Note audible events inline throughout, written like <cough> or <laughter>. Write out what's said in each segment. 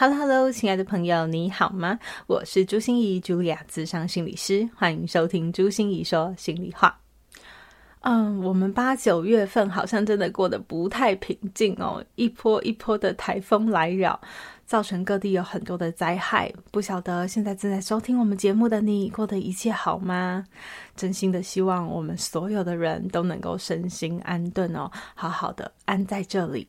Hello，Hello，亲爱的朋友，你好吗？我是朱芯仪，茱莉亚，咨商心理师，欢迎收听朱心怡说心里话。嗯，我们八九月份好像真的过得不太平静哦，一波一波的台风来扰，造成各地有很多的灾害。不晓得现在正在收听我们节目的你，过得一切好吗？真心的希望我们所有的人都能够身心安顿哦，好好的安在这里。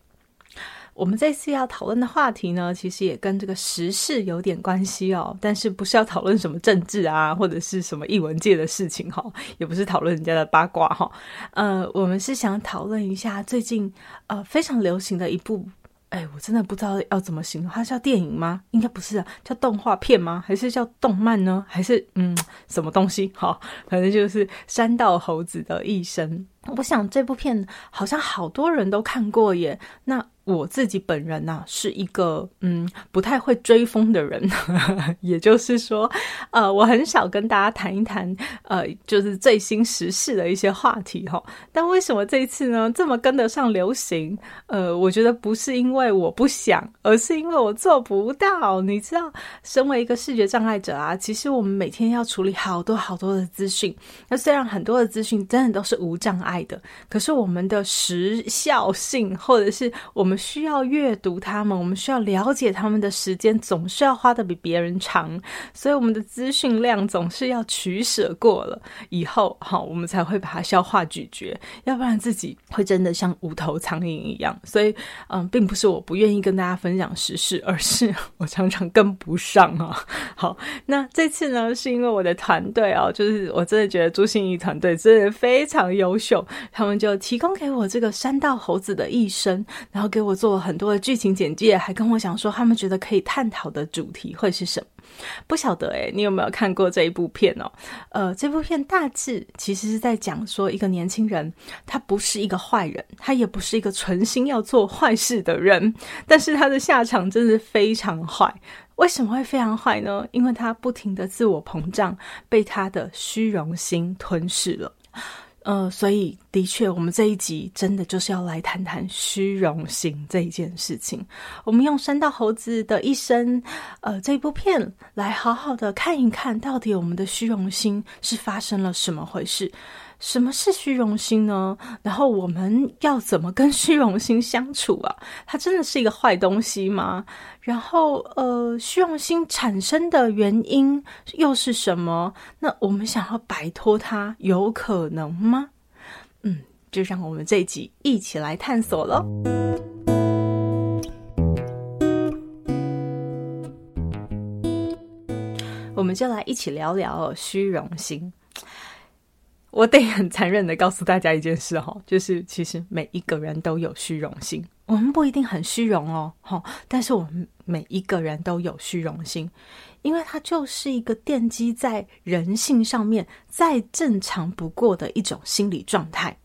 我们这次要讨论的话题呢，其实也跟这个时事有点关系哦，但是不是要讨论什么政治啊，或者是什么艺文界的事情哈，也不是讨论人家的八卦哈，呃，我们是想讨论一下最近呃非常流行的一部，哎，我真的不知道要怎么形容，它叫电影吗？应该不是啊，叫动画片吗？还是叫动漫呢？还是嗯什么东西？好，反正就是山道猴子的一生。我想这部片好像好多人都看过耶，那。我自己本人呢、是一个嗯不太会追风的人，<laughs> 也就是说，呃，我很少跟大家谈一谈呃就是最新时事的一些话题哈。但为什么这一次呢这么跟得上流行？呃，我觉得不是因为我不想，而是因为我做不到。你知道，身为一个视觉障碍者啊，其实我们每天要处理好多好多的资讯。那虽然很多的资讯真的都是无障碍的，可是我们的时效性或者是我们。我们需要阅读他们，我们需要了解他们的时间总是要花得比别人长，所以我们的资讯量总是要取舍过了以后，好，我们才会把它消化咀嚼，要不然自己会真的像无头苍蝇一样。所以，嗯，并不是我不愿意跟大家分享时事，而是 <laughs> 我常常跟不上啊。好，那这次呢，是因为我的团队啊，就是我真的觉得朱心怡团队真的非常优秀，他们就提供给我这个山道猴子的一生，然后给。给我做了很多的剧情简介，还跟我讲说他们觉得可以探讨的主题会是什么？不晓得诶，你有没有看过这一部片哦？呃，这部片大致其实是在讲说一个年轻人，他不是一个坏人，他也不是一个存心要做坏事的人，但是他的下场真的非常坏。为什么会非常坏呢？因为他不停的自我膨胀，被他的虚荣心吞噬了。呃，所以的确，我们这一集真的就是要来谈谈虚荣心这一件事情。我们用山道猴子的一生，呃，这部片来好好的看一看到底我们的虚荣心是发生了什么回事。什么是虚荣心呢？然后我们要怎么跟虚荣心相处啊？它真的是一个坏东西吗？然后，呃，虚荣心产生的原因又是什么？那我们想要摆脱它，有可能吗？嗯，就让我们这一集一起来探索喽。我们就来一起聊聊虚荣心。我得很残忍的告诉大家一件事哈，就是其实每一个人都有虚荣心，我们不一定很虚荣哦，哈，但是我们每一个人都有虚荣心，因为它就是一个奠基在人性上面再正常不过的一种心理状态，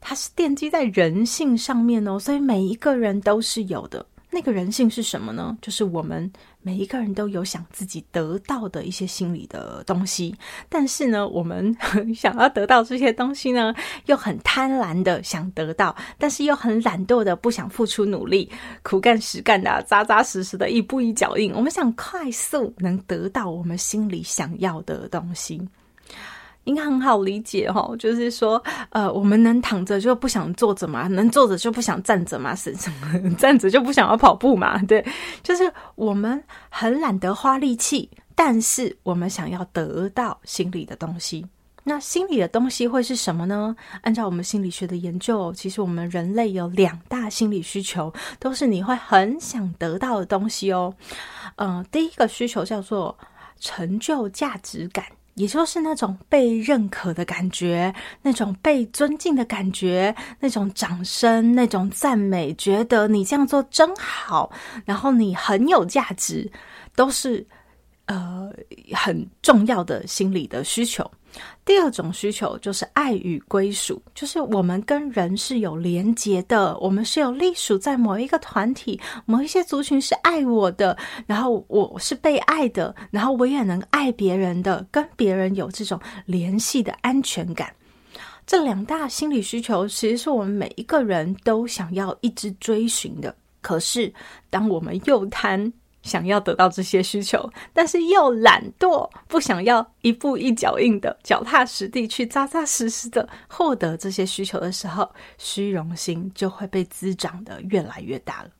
它是奠基在人性上面哦，所以每一个人都是有的。那个人性是什么呢？就是我们每一个人都有想自己得到的一些心理的东西，但是呢，我们 <laughs> 想要得到这些东西呢，又很贪婪的想得到，但是又很懒惰的不想付出努力，苦干实干的、扎扎实实的一步一脚印。我们想快速能得到我们心里想要的东西。应该很好理解齁，就是说，呃，我们能躺着就不想坐着嘛，能坐着就不想站着嘛，是什么？<laughs> 站着就不想要跑步嘛，对，就是我们很懒得花力气，但是我们想要得到心里的东西。那心里的东西会是什么呢？按照我们心理学的研究，其实我们人类有两大心理需求，都是你会很想得到的东西哦。嗯、呃，第一个需求叫做成就价值感。也就是那种被认可的感觉，那种被尊敬的感觉，那种掌声，那种赞美，觉得你这样做真好，然后你很有价值，都是呃很重要的心理的需求。第二种需求就是爱与归属，就是我们跟人是有连结的，我们是有隶属在某一个团体、某一些族群是爱我的，然后我是被爱的，然后我也能爱别人的，跟别人有这种联系的安全感。这两大心理需求，其实是我们每一个人都想要一直追寻的。可是，当我们又贪，想要得到这些需求，但是又懒惰，不想要一步一脚印的脚踏实地去扎扎实实的获得这些需求的时候，虚荣心就会被滋长的越来越大了。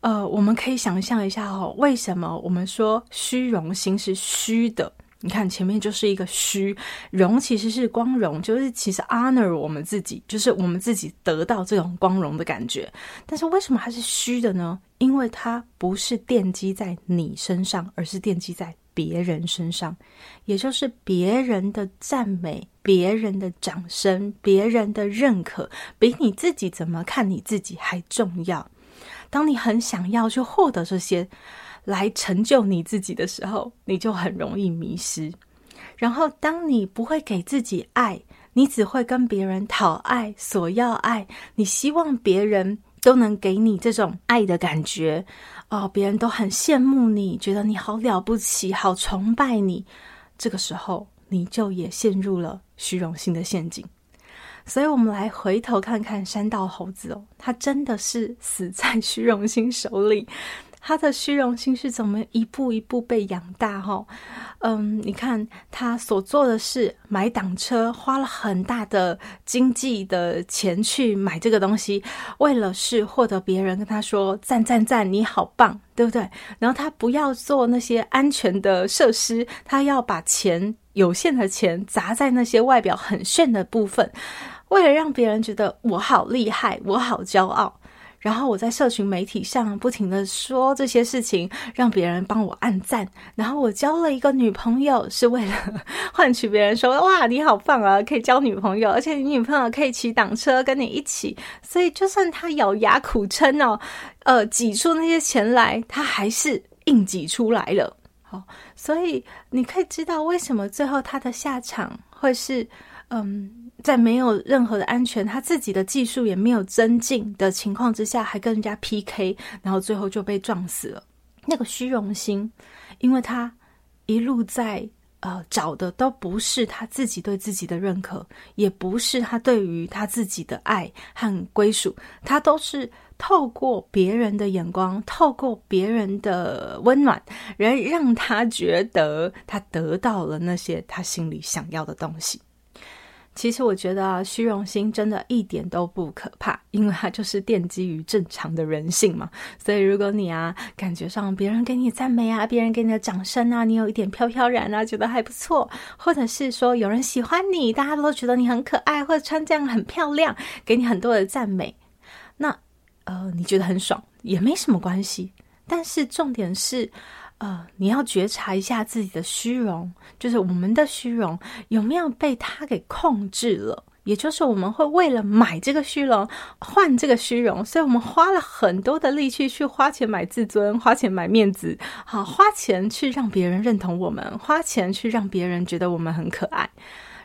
呃，我们可以想象一下哦，为什么我们说虚荣心是虚的？你看前面就是一个虚，荣其实是光荣，就是其实 honor 我们自己，就是我们自己得到这种光荣的感觉。但是为什么它是虚的呢？因为它不是奠基在你身上，而是奠基在别人身上，也就是别人的赞美、别人的掌声、别人的认可，比你自己怎么看你自己还重要。当你很想要去获得这些。来成就你自己的时候，你就很容易迷失。然后，当你不会给自己爱，你只会跟别人讨爱、索要爱，你希望别人都能给你这种爱的感觉哦，别人都很羡慕你，觉得你好了不起，好崇拜你。这个时候，你就也陷入了虚荣心的陷阱。所以，我们来回头看看山道猴子哦，他真的是死在虚荣心手里。他的虚荣心是怎么一步一步被养大？哈，嗯，你看他所做的事，买挡车，花了很大的经济的钱去买这个东西，为了是获得别人跟他说赞赞赞，你好棒，对不对？然后他不要做那些安全的设施，他要把钱有限的钱砸在那些外表很炫的部分，为了让别人觉得我好厉害，我好骄傲。然后我在社群媒体上不停地说这些事情，让别人帮我按赞。然后我交了一个女朋友，是为了换取别人说：“哇，你好棒啊，可以交女朋友，而且你女朋友可以骑挡车跟你一起。”所以就算他咬牙苦撑哦，呃，挤出那些钱来，他还是硬挤出来了。好，所以你可以知道为什么最后他的下场会是嗯。在没有任何的安全，他自己的技术也没有增进的情况之下，还跟人家 PK，然后最后就被撞死了。那个虚荣心，因为他一路在呃找的都不是他自己对自己的认可，也不是他对于他自己的爱和归属，他都是透过别人的眼光，透过别人的温暖，然让他觉得他得到了那些他心里想要的东西。其实我觉得啊，虚荣心真的一点都不可怕，因为它就是奠基于正常的人性嘛。所以如果你啊，感觉上别人给你赞美啊，别人给你的掌声啊，你有一点飘飘然啊，觉得还不错，或者是说有人喜欢你，大家都觉得你很可爱，或者穿这样很漂亮，给你很多的赞美，那呃，你觉得很爽，也没什么关系。但是重点是。呃，你要觉察一下自己的虚荣，就是我们的虚荣有没有被他给控制了？也就是我们会为了买这个虚荣，换这个虚荣，所以我们花了很多的力气去花钱买自尊，花钱买面子，好，花钱去让别人认同我们，花钱去让别人觉得我们很可爱。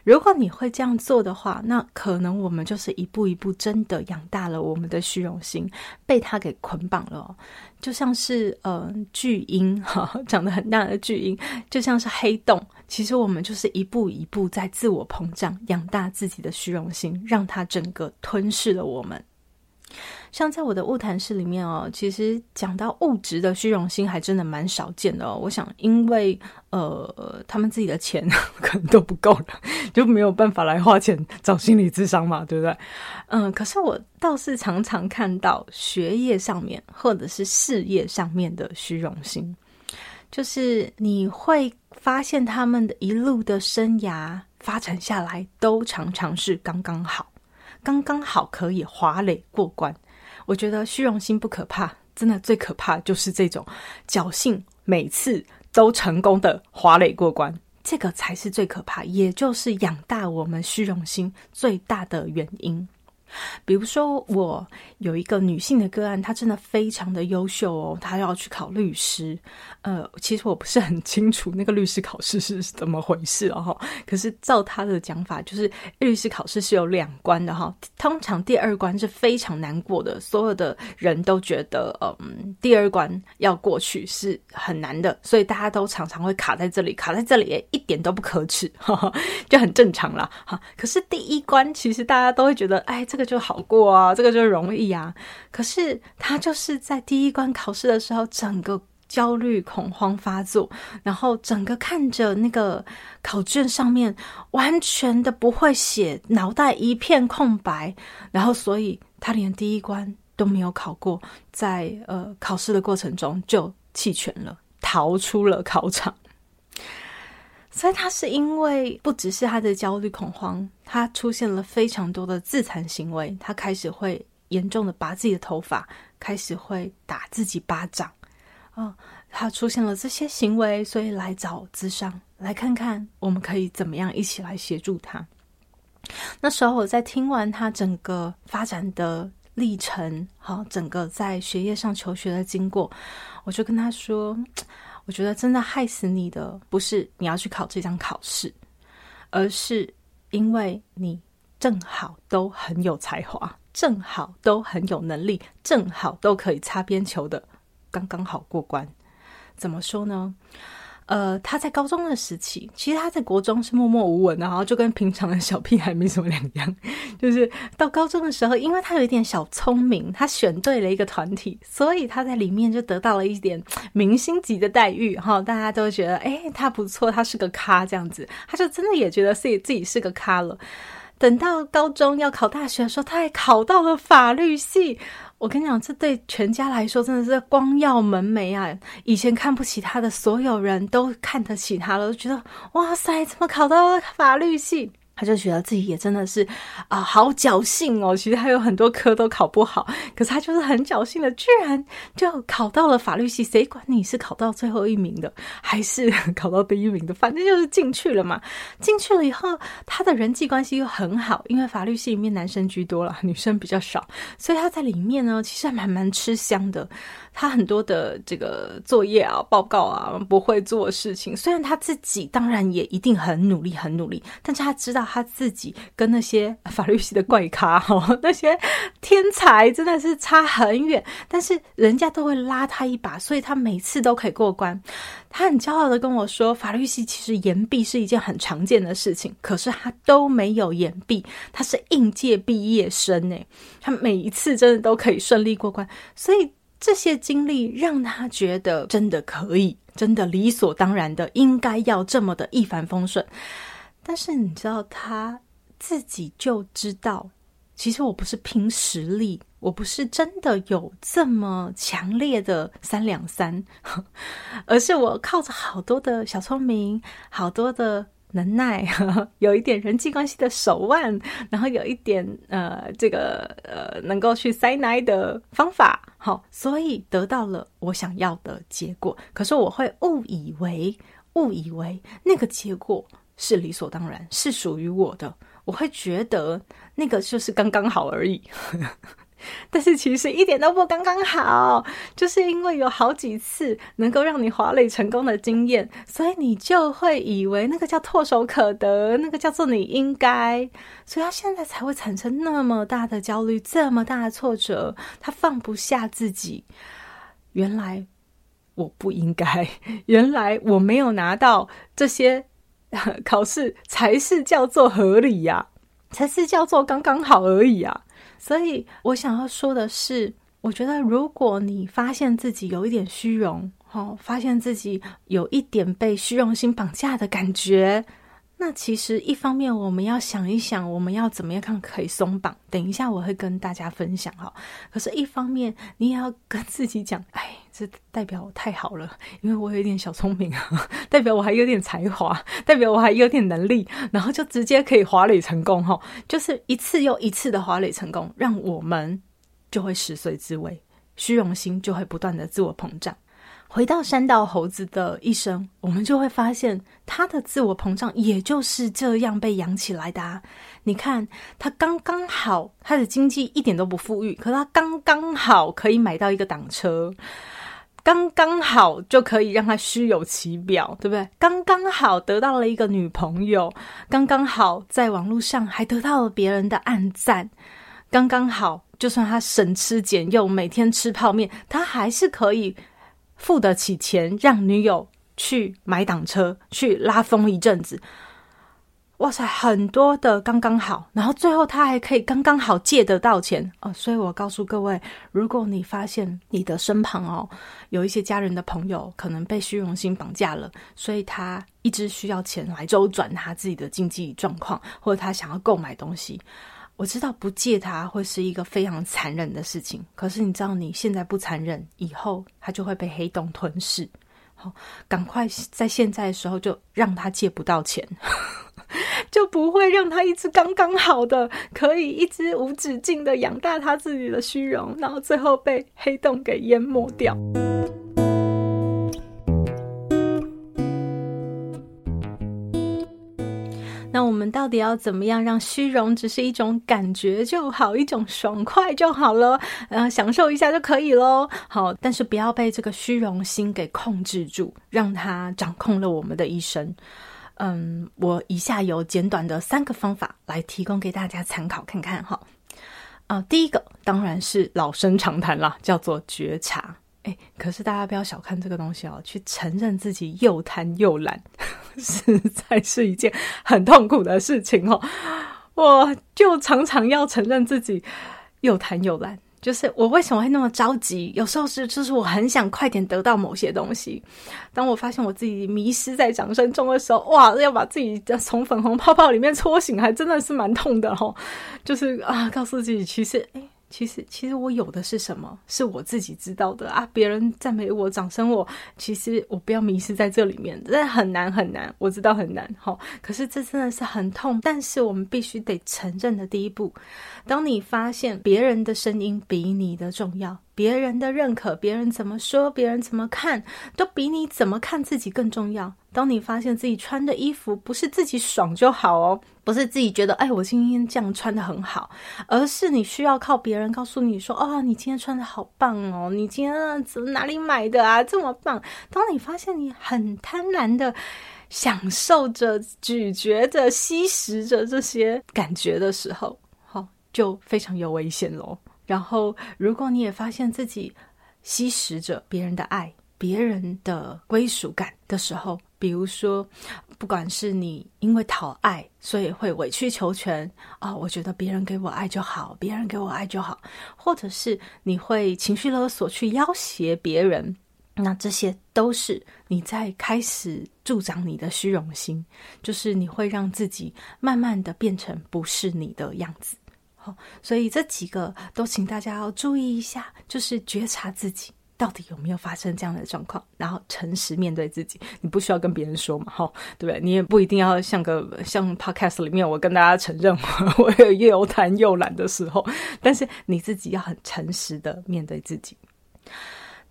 如果你会这样做的话，那可能我们就是一步一步真的养大了我们的虚荣心，被他给捆绑了，就像是呃巨婴哈，<laughs> 长得很大的巨婴，就像是黑洞。其实我们就是一步一步在自我膨胀，养大自己的虚荣心，让它整个吞噬了我们。像在我的物谈室里面哦，其实讲到物质的虚荣心还真的蛮少见的。我想，因为呃，他们自己的钱 <laughs> 可能都不够了，<laughs> 就没有办法来花钱找心理智商嘛，<laughs> 对不对？嗯，可是我倒是常常看到学业上面或者是事业上面的虚荣心，就是你会发现他们的一路的生涯发展下来，都常常是刚刚好，刚刚好可以滑垒过关。我觉得虚荣心不可怕，真的最可怕就是这种侥幸，每次都成功的滑垒过关，这个才是最可怕，也就是养大我们虚荣心最大的原因。比如说，我有一个女性的个案，她真的非常的优秀哦，她要去考律师。呃，其实我不是很清楚那个律师考试是怎么回事哦。可是照她的讲法，就是律师考试是有两关的哈。通常第二关是非常难过的，所有的人都觉得，嗯，第二关要过去是很难的，所以大家都常常会卡在这里，卡在这里一点都不可耻，<laughs> 就很正常啦。哈，可是第一关其实大家都会觉得，哎，这个。这就好过啊，这个就容易啊。可是他就是在第一关考试的时候，整个焦虑恐慌发作，然后整个看着那个考卷上面完全的不会写，脑袋一片空白，然后所以他连第一关都没有考过，在呃考试的过程中就弃权了，逃出了考场。<laughs> 所以他是因为不只是他的焦虑恐慌，他出现了非常多的自残行为，他开始会严重的拔自己的头发，开始会打自己巴掌，哦，他出现了这些行为，所以来找咨商，来看看我们可以怎么样一起来协助他。那时候我在听完他整个发展的历程，好，整个在学业上求学的经过，我就跟他说。我觉得真的害死你的不是你要去考这张考试，而是因为你正好都很有才华，正好都很有能力，正好都可以擦边球的，刚刚好过关。怎么说呢？呃，他在高中的时期，其实他在国中是默默无闻的，然后就跟平常的小屁孩没什么两样。就是到高中的时候，因为他有一点小聪明，他选对了一个团体，所以他在里面就得到了一点明星级的待遇。哈，大家都觉得，哎，他不错，他是个咖，这样子，他就真的也觉得自己自己是个咖了。等到高中要考大学的时候，他还考到了法律系。我跟你讲，这对全家来说真的是光耀门楣啊！以前看不起他的所有人都看得起他了，都觉得哇塞，怎么考到了法律系？他就觉得自己也真的是啊、好侥幸哦。其实他有很多科都考不好，可是他就是很侥幸的，居然就考到了法律系。谁管你是考到最后一名的，还是 <laughs> 考到第一名的？反正就是进去了嘛。进去了以后，他的人际关系又很好，因为法律系里面男生居多了，女生比较少，所以他在里面呢，其实还蛮蛮吃香的。他很多的这个作业啊、报告啊，不会做事情。虽然他自己当然也一定很努力、很努力，但是他知道他自己跟那些 <laughs> 法律系的怪咖哈，<laughs> 那些天才真的是差很远。但是人家都会拉他一把，所以他每次都可以过关。他很骄傲的跟我说，法律系其实延毕是一件很常见的事情，可是他都没有延毕，他是应届毕业生，他每一次真的都可以顺利过关，所以。这些经历让他觉得真的可以，真的理所当然的应该要这么的一帆风顺。但是你知道，他自己就知道，其实我不是凭实力，我不是真的有这么强烈的三两三，<laughs> 而是我靠着好多的小聪明，好多的。能耐，<laughs> 有一点人际关系的手腕，然后有一点呃，这个呃，能够去塞奶的方法，好，所以得到了我想要的结果。可是我会误以为，误以为那个结果是理所当然，是属于我的。我会觉得那个就是刚刚好而已。<laughs> 但是其实一点都不刚刚好，就是因为有好几次能够让你滑垒成功的经验，所以你就会以为那个叫唾手可得，那个叫做你应该，所以他现在才会产生那么大的焦虑，这么大的挫折，他放不下自己。原来我不应该，原来我没有拿到这些 <laughs> 考试才是叫做合理呀，才是叫做刚刚好而已啊。所以我想要说的是，我觉得如果你发现自己有一点虚荣，哦，发现自己有一点被虚荣心绑架的感觉，那其实一方面我们要想一想，我们要怎么样看可以松绑。等一下我会跟大家分享哈。可是，一方面你也要跟自己讲，哎，这代表我太好了，因为我有点小聪明啊，代表我还有点才华，代表我还有点能力，然后就直接可以滑垒成功哈。就是一次又一次的滑垒成功，让我们就会食髓知味，虚荣心就会不断的自我膨胀。回到山道猴子的一生，我们就会发现他的自我膨胀也就是这样被养起来的！你看，他刚刚好，他的经济一点都不富裕，可他刚刚好可以买到一个挡车，刚刚好就可以让他虚有其表，对不对？刚刚好得到了一个女朋友，刚刚好在网络上还得到了别人的暗赞，刚刚好，就算他省吃俭用，每天吃泡面，他还是可以。付得起钱让女友去买挡车，去拉风一阵子，哇塞，很多的刚刚好，然后最后他还可以刚刚好借得到钱哦。所以我告诉各位，如果你发现你的身旁哦有一些家人的朋友可能被虚荣心绑架了，所以他一直需要钱来周转他自己的经济状况，或者他想要购买东西。我知道不借他会是一个非常残忍的事情，可是你知道你现在不残忍，以后他就会被黑洞吞噬。好，赶快在现在的时候就让他借不到钱，<laughs> 就不会让他一直刚刚好的可以一直无止境的养大他自己的虚荣，然后最后被黑洞给淹没掉。那我们到底要怎么样让虚荣只是一种感觉就好，一种爽快就好了，呃，享受一下就可以喽。好，但是不要被这个虚荣心给控制住，让它掌控了我们的一生。嗯，我以下有简短的三个方法来提供给大家参考看看哈。啊、第一个当然是老生常谈啦，叫做觉察。哎，可是大家不要小看这个东西哦，去承认自己又贪又懒，<laughs> 实在是一件很痛苦的事情哦。我就常常要承认自己又贪又懒，就是我为什么会那么着急？有时候是就是我很想快点得到某些东西。当我发现我自己迷失在掌声中的时候，哇，要把自己从粉红泡泡里面搓醒，还真的是蛮痛的哦。就是啊，告诉自己其实。其实，其实我有的是什么，是我自己知道的啊！别人赞美我、掌声我，其实我不要迷失在这里面，真的很难很难，我知道很难。好，可是这真的是很痛，但是我们必须得承认的第一步，当你发现别人的声音比你的重要。别人的认可，别人怎么说，别人怎么看，都比你怎么看自己更重要。当你发现自己穿的衣服不是自己爽就好哦，不是自己觉得哎，我今天这样穿的很好，而是你需要靠别人告诉你说，哦，你今天穿的好棒哦，你今天怎么哪里买的啊，这么棒。当你发现你很贪婪的享受着、咀嚼着、吸食着这些感觉的时候，就非常有危险喽。然后，如果你也发现自己吸食着别人的爱、别人的归属感的时候，比如说，不管是你因为讨爱，所以会委曲求全啊，我觉得别人给我爱就好，别人给我爱就好，或者是你会情绪勒索去要挟别人，那这些都是你在开始助长你的虚荣心，就是你会让自己慢慢的变成不是你的样子。好，所以这几个都请大家要注意一下，就是觉察自己到底有没有发生这样的状况，然后诚实面对自己。你不需要跟别人说嘛，哈，对不对？你也不一定要像个像 Podcast 里面，我跟大家承认我 <laughs> 有又贪又懒的时候，但是你自己要很诚实的面对自己。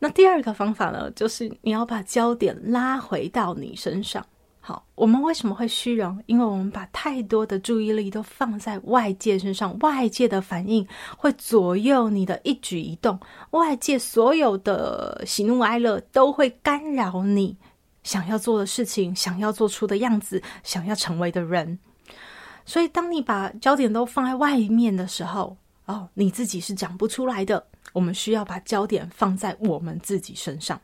那第二个方法呢，就是你要把焦点拉回到你身上。我们为什么会虚荣？因为我们把太多的注意力都放在外界身上，外界的反应会左右你的一举一动，外界所有的喜怒哀乐都会干扰你想要做的事情，想要做出的样子，想要成为的人。所以，当你把焦点都放在外面的时候，哦，你自己是讲不出来的。我们需要把焦点放在我们自己身上。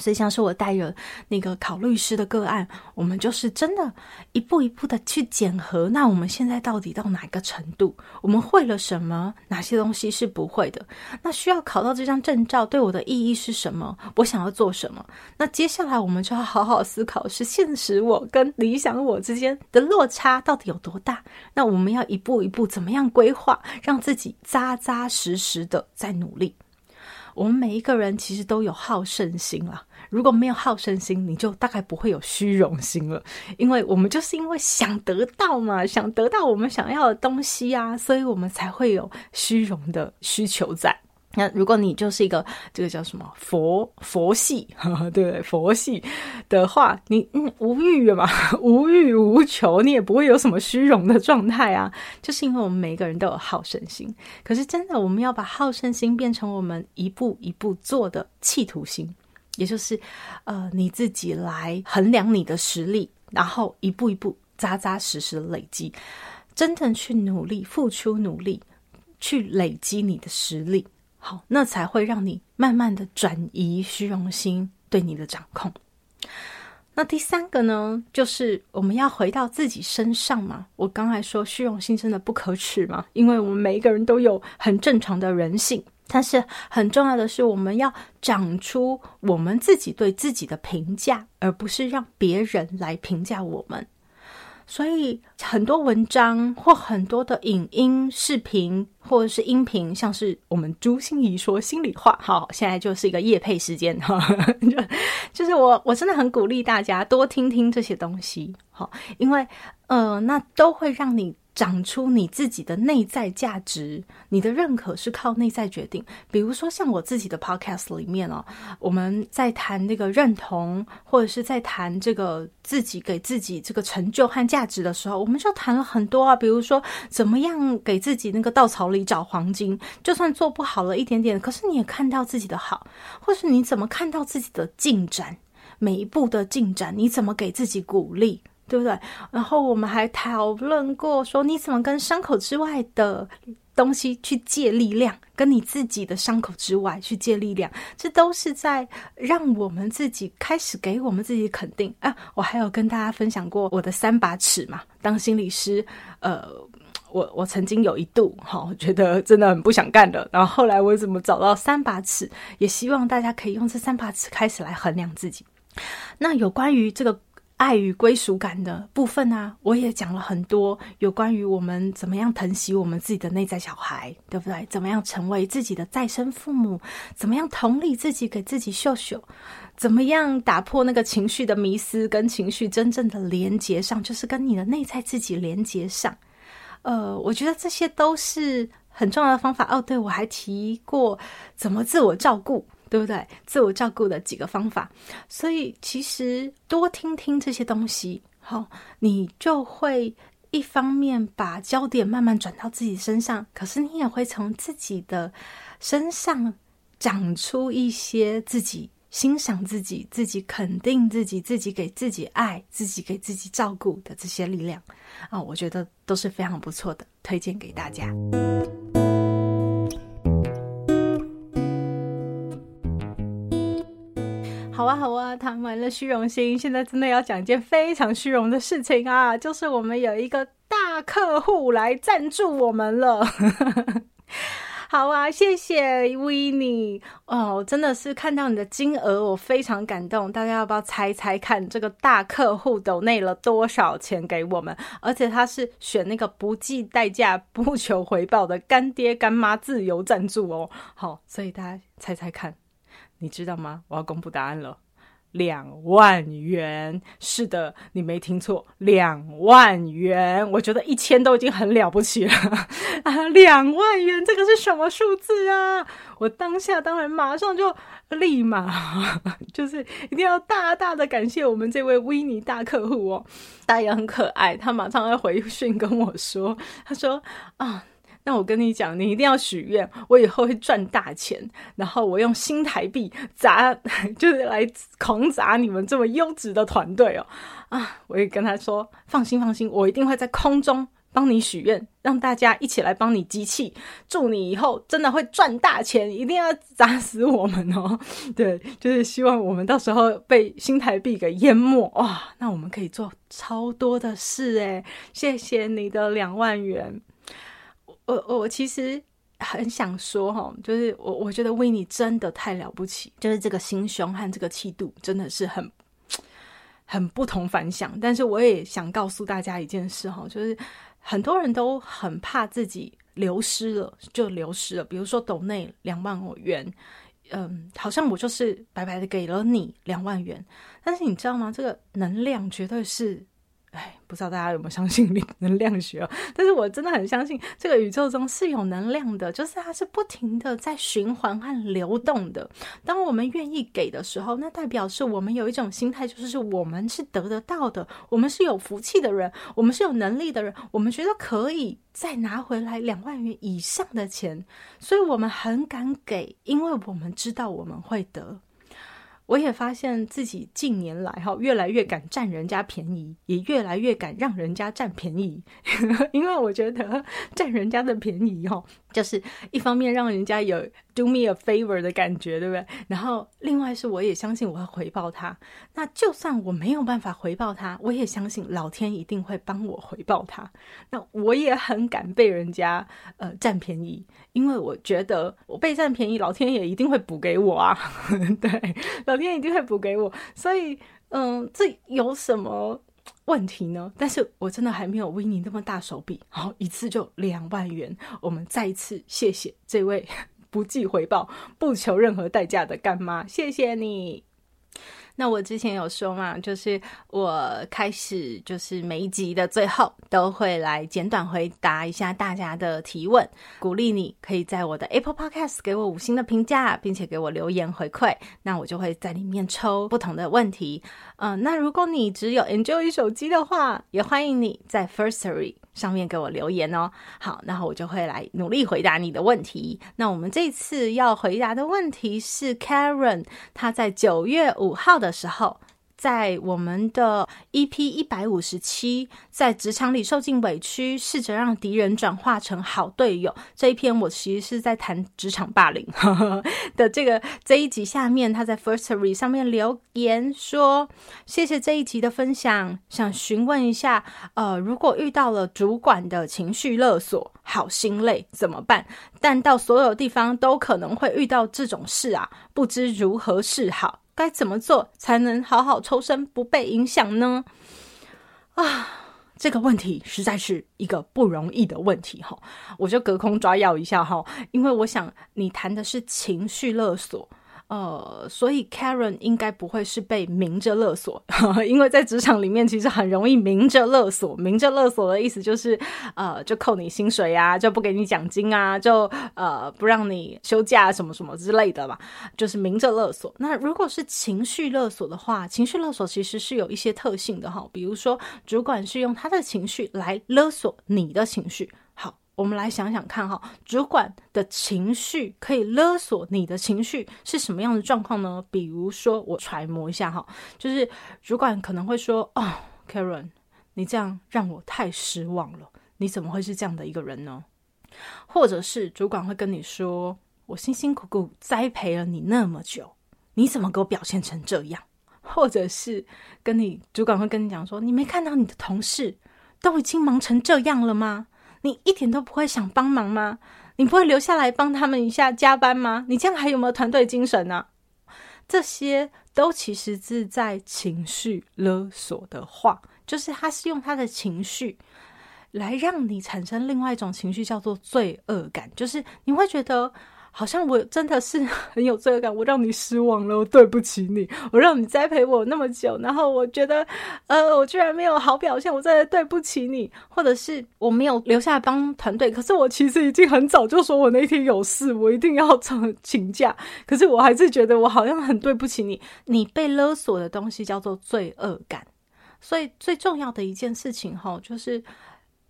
所以，像是我带着那个考律师的个案，我们就是真的一步一步的去检核。那我们现在到底到哪个程度？我们会了什么？哪些东西是不会的？那需要考到这张证照对我的意义是什么？我想要做什么？那接下来我们就要好好思考，是现实我跟理想我之间的落差到底有多大？那我们要一步一步怎么样规划，让自己扎扎实实的在努力。我们每一个人其实都有好胜心啦。如果没有好胜心，你就大概不会有虚荣心了。因为我们就是因为想得到嘛，<laughs> 想得到我们想要的东西啊，所以我们才会有虚荣的需求在。那如果你就是一个这个叫什么佛佛系，呵 <laughs> 呵对佛系的话，你嗯无欲嘛，<laughs> 无欲无求，你也不会有什么虚荣的状态啊。就是因为我们每个人都有好胜心，可是真的我们要把好胜心变成我们一步一步做的企图心，也就是呃你自己来衡量你的实力，然后一步一步扎扎实实累积，真正去努力付出努力去累积你的实力。好，那才会让你慢慢的转移虚荣心对你的掌控。那第三个呢，就是我们要回到自己身上嘛。我刚才说虚荣心真的不可耻嘛，因为我们每一个人都有很正常的人性。但是很重要的是，我们要长出我们自己对自己的评价，而不是让别人来评价我们。所以很多文章或很多的影音视频或者是音频，像是我们朱心怡说心里话，好，现在就是一个夜配时间哈，<laughs> 就就是我我真的很鼓励大家多听听这些东西，好，因为呃，那都会让你。长出你自己的内在价值，你的认可是靠内在决定。比如说，像我自己的 podcast 里面哦，我们在谈那个认同，或者是在谈这个自己给自己这个成就和价值的时候，我们就谈了很多啊。比如说，怎么样给自己那个稻草里找黄金，就算做不好了一点点，可是你也看到自己的好，或是你怎么看到自己的进展，每一步的进展，你怎么给自己鼓励？对不对？然后我们还讨论过，说你怎么跟伤口之外的东西去借力量，跟你自己的伤口之外去借力量，这都是在让我们自己开始给我们自己肯定啊！我还有跟大家分享过我的三把尺嘛，当心理师，呃，我我曾经有一度哈、哦，觉得真的很不想干的，然后后来我怎么找到三把尺，也希望大家可以用这三把尺开始来衡量自己。那有关于这个。爱与归属感的部分啊，我也讲了很多有关于我们怎么样疼惜我们自己的内在小孩，对不对？怎么样成为自己的再生父母？怎么样同理自己，给自己秀秀？怎么样打破那个情绪的迷思，跟情绪真正的连接上，就是跟你的内在自己连接上。呃，我觉得这些都是很重要的方法。哦，对，我还提过怎么自我照顾。对不对？自我照顾的几个方法，所以其实多听听这些东西，好，你就会一方面把焦点慢慢转到自己身上，可是你也会从自己的身上长出一些自己欣赏自己、自己肯定自己、自己给自己爱、自己给自己照顾的这些力量啊，我觉得都是非常不错的，推荐给大家。好啊，好啊，谈完了虚荣心，现在真的要讲一件非常虚荣的事情啊，就是我们有一个大客户来赞助我们了。<laughs> 好啊，谢谢 Winnie 哦，真的是看到你的金额，我非常感动。大家要不要猜猜看，这个大客户抖内了多少钱给我们？而且他是选那个不计代价、不求回报的干爹干妈自由赞助哦。好，所以大家猜猜看。你知道吗？我要公布答案了，两万元。是的，你没听错，两万元。我觉得一千都已经很了不起了啊，两万元，这个是什么数字啊？我当下当然马上就立马，就是一定要大大的感谢我们这位维尼大客户哦，大爷很可爱，他马上要回讯跟我说，他说啊。那我跟你讲，你一定要许愿，我以后会赚大钱，然后我用新台币砸，<laughs> 就是来狂砸你们这么优质的团队哦。啊，我也跟他说，放心放心，我一定会在空中帮你许愿，让大家一起来帮你集气，祝你以后真的会赚大钱，一定要砸死我们哦。<laughs> 对，就是希望我们到时候被新台币给淹没哇，那我们可以做超多的事诶，谢谢你的两万元。我我其实很想说哈，就是我我觉得维尼真的太了不起，就是这个心胸和这个气度真的是很很不同凡响。但是我也想告诉大家一件事哈，就是很多人都很怕自己流失了，就流失了。比如说抖内两万欧元，嗯，好像我就是白白的给了你两万元，但是你知道吗？这个能量绝对是哎，不知道大家有没有相信能量学哦？但是我真的很相信，这个宇宙中是有能量的，就是它是不停的在循环和流动的。当我们愿意给的时候，那代表是我们有一种心态，就是我们是得得到的，我们是有福气的人，我们是有能力的人，我们觉得可以再拿回来两万元以上的钱，所以我们很敢给，因为我们知道我们会得。我也发现自己近年来哈，越来越敢占人家便宜，也越来越敢让人家占便宜，<laughs> 因为我觉得占人家的便宜哈，就是一方面让人家有 do me a favor 的感觉，对不对？然后另外是我也相信我会回报他。那就算我没有办法回报他，我也相信老天一定会帮我回报他。那我也很敢被人家呃占便宜，因为我觉得我被占便宜，老天也一定会补给我啊。<laughs> 对，老天一定会补给我。所以嗯，这有什么问题呢？但是我真的还没有威尼那么大手笔，好，一次就两万元。我们再一次谢谢这位。<laughs> 不计回报、不求任何代价的干妈，谢谢你。那我之前有说嘛，就是我开始就是每一集的最后都会来简短回答一下大家的提问，鼓励你可以在我的 Apple Podcast 给我五星的评价，并且给我留言回馈，那我就会在里面抽不同的问题。嗯、那如果你只有 Enjoy 手机的话，也欢迎你在 Firstory 上面给我留言哦。好，然后我就会来努力回答你的问题。那我们这次要回答的问题是 Karen，她在九月五号的时候。在我们的 EP 一百五十七，在职场里受尽委屈，试着让敌人转化成好队友这一篇，我其实是在谈职场霸凌呵呵 <laughs> 的这个这一集下面，他在 Firstory 上面留言说：“谢谢这一集的分享，想询问一下，呃，如果遇到了主管的情绪勒索，好心累怎么办？但到所有地方都可能会遇到这种事啊，不知如何是好。”该怎么做才能好好抽身，不被影响呢？啊，这个问题实在是一个不容易的问题哈，我就隔空抓药一下哈，因为我想你谈的是情绪勒索。呃，所以 Karen 应该不会是被明着勒索，<laughs> 因为在职场里面其实很容易明着勒索。明着勒索的意思就是，呃，就扣你薪水啊，就不给你奖金啊，就呃不让你休假什么什么之类的吧，就是明着勒索。那如果是情绪勒索的话，情绪勒索其实是有一些特性的哈，比如说主管是用他的情绪来勒索你的情绪。我们来想想看哈，主管的情绪可以勒索你的情绪是什么样的状况呢？比如说，我揣摩一下哈，就是主管可能会说：“哦，Karen，你这样让我太失望了，你怎么会是这样的一个人呢？”或者是主管会跟你说：“我辛辛苦苦栽培了你那么久，你怎么给我表现成这样？”或者是跟你主管会跟你讲说：“你没看到你的同事都已经忙成这样了吗？”你一点都不会想帮忙吗？你不会留下来帮他们一下加班吗？你这样还有没有团队精神呢？这些都其实是在情绪勒索的话，就是他是用他的情绪来让你产生另外一种情绪，叫做罪恶感，就是你会觉得。好像我真的是 <laughs> 很有罪恶感，我让你失望了，我对不起你，我让你栽培我那么久，然后我觉得，呃，我居然没有好表现，我真的对不起你，或者是我没有留下来帮团队，可是我其实已经很早就说我那天有事，我一定要请请假，可是我还是觉得我好像很对不起你，你被勒索的东西叫做罪恶感，所以最重要的一件事情哈，就是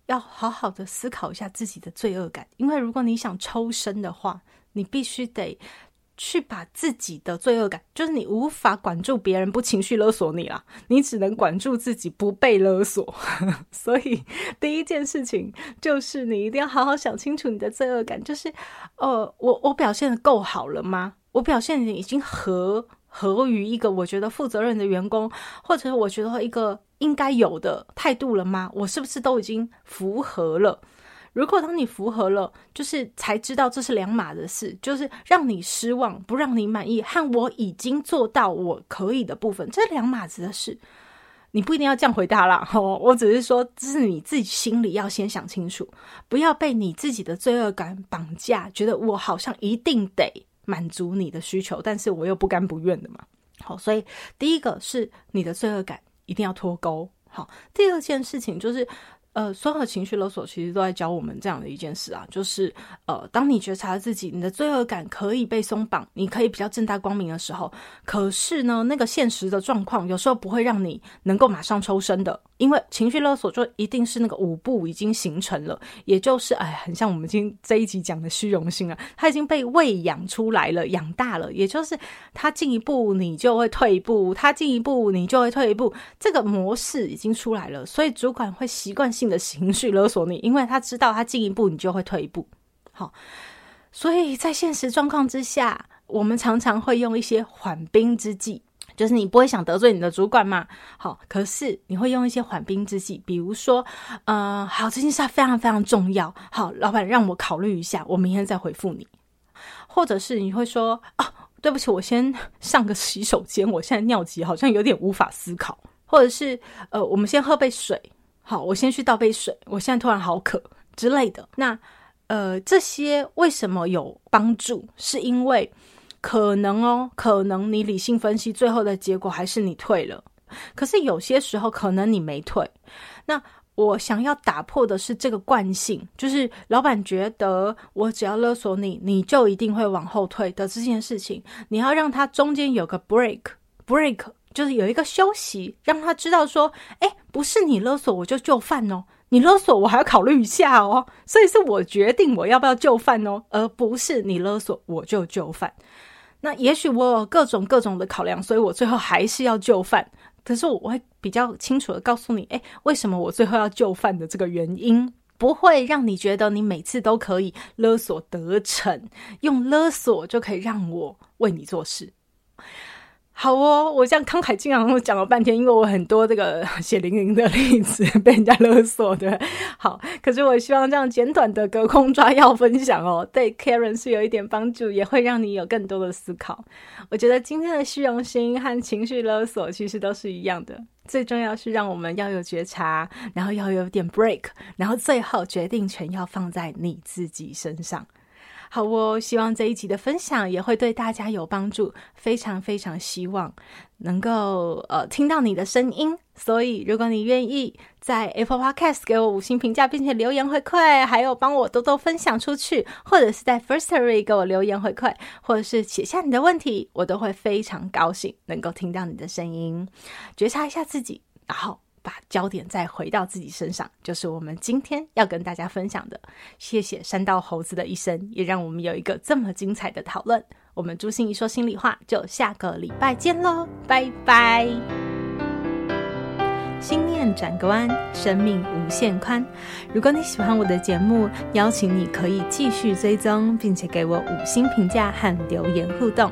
要好好的思考一下自己的罪恶感，因为如果你想抽身的话。你必须得去把自己的罪恶感，就是你无法管住别人不情绪勒索你啦，你只能管住自己不被勒索。<laughs> 所以第一件事情就是你一定要好好想清楚你的罪恶感，就是呃，我我表现的够好了吗？我表现已经合合于一个我觉得负责任的员工，或者我觉得一个应该有的态度了吗？我是不是都已经符合了？如果当你符合了，就是才知道这是两码的事，就是让你失望，不让你满意，和我已经做到我可以的部分，这两码子的事，你不一定要这样回答啦。<laughs> 哦，我只是说，这是你自己心里要先想清楚，不要被你自己的罪恶感绑架，觉得我好像一定得满足你的需求，但是我又不甘不愿的嘛。好，所以第一个是你的罪恶感一定要脱钩。好，第二件事情就是。呃，所有的情绪勒索其实都在教我们这样的一件事啊，就是呃，当你觉察自己，你的罪恶感可以被松绑，你可以比较正大光明的时候，可是呢，那个现实的状况有时候不会让你能够马上抽身的，因为情绪勒索就一定是那个五步已经形成了，也就是哎，很像我们今天这一集讲的虚荣心啊，它已经被喂养出来了，养大了，也就是他进一步你就会退一步，他进一步你就会退一步，这个模式已经出来了，所以主管会习惯性的情绪勒索你，因为他知道他进一步，你就会退一步。好，所以在现实状况之下，我们常常会用一些缓兵之计，就是你不会想得罪你的主管嘛。好，可是你会用一些缓兵之计，比如说，呃，好，这件事非常非常重要。好，老板让我考虑一下，我明天再回复你。或者是你会说，哦，对不起，我先 <laughs> 上个洗手间，我现在尿急，好像有点无法思考。或者是，呃，我们先喝杯水。好，我先去倒杯水。我现在突然好渴之类的。那，呃，这些为什么有帮助？是因为可能哦，可能你理性分析，最后的结果还是你退了。可是有些时候，可能你没退。那我想要打破的是这个惯性，就是老板觉得我只要勒索你，你就一定会往后退的这件事情。你要让他中间有个 break，break。就是有一个休息，让他知道说，哎，不是你勒索我就就范哦，你勒索我还要考虑一下哦，所以是我决定我要不要就范哦，而不是你勒索我就就范。那也许我有各种各种的考量，所以我最后还是要就范。可是我会比较清楚的告诉你，哎，为什么我最后要就范的这个原因，不会让你觉得你每次都可以勒索得逞，用勒索就可以让我为你做事。好哦，我这样慷慨激昂讲了半天，因为我很多这个 <laughs> 血淋淋的例子被人家勒索的。好，可是我希望这样简短的隔空抓药分享哦，<laughs> 对 Karen 是有一点帮助，也会让你有更多的思考。我觉得今天的虚荣心和情绪勒索其实都是一样的，最重要是让我们要有觉察，然后要有点 break，然后最后决定权要放在你自己身上。好哦，希望这一集的分享也会对大家有帮助，非常非常希望能够呃听到你的声音。所以，如果你愿意在 Apple Podcast 给我五星评价，并且留言回馈，还有帮我多多分享出去，或者是在 Firstory 给我留言回馈，或者是写下你的问题，我都会非常高兴能够听到你的声音，觉察一下自己，然后。把焦点再回到自己身上，就是我们今天要跟大家分享的。谢谢山道猴子的一生，也让我们有一个这么精彩的讨论。我们朱心怡说心里话，就下个礼拜见喽，拜拜。心念转个弯，生命无限宽。如果你喜欢我的节目，邀请你可以继续追踪，并且给我五星评价和留言互动。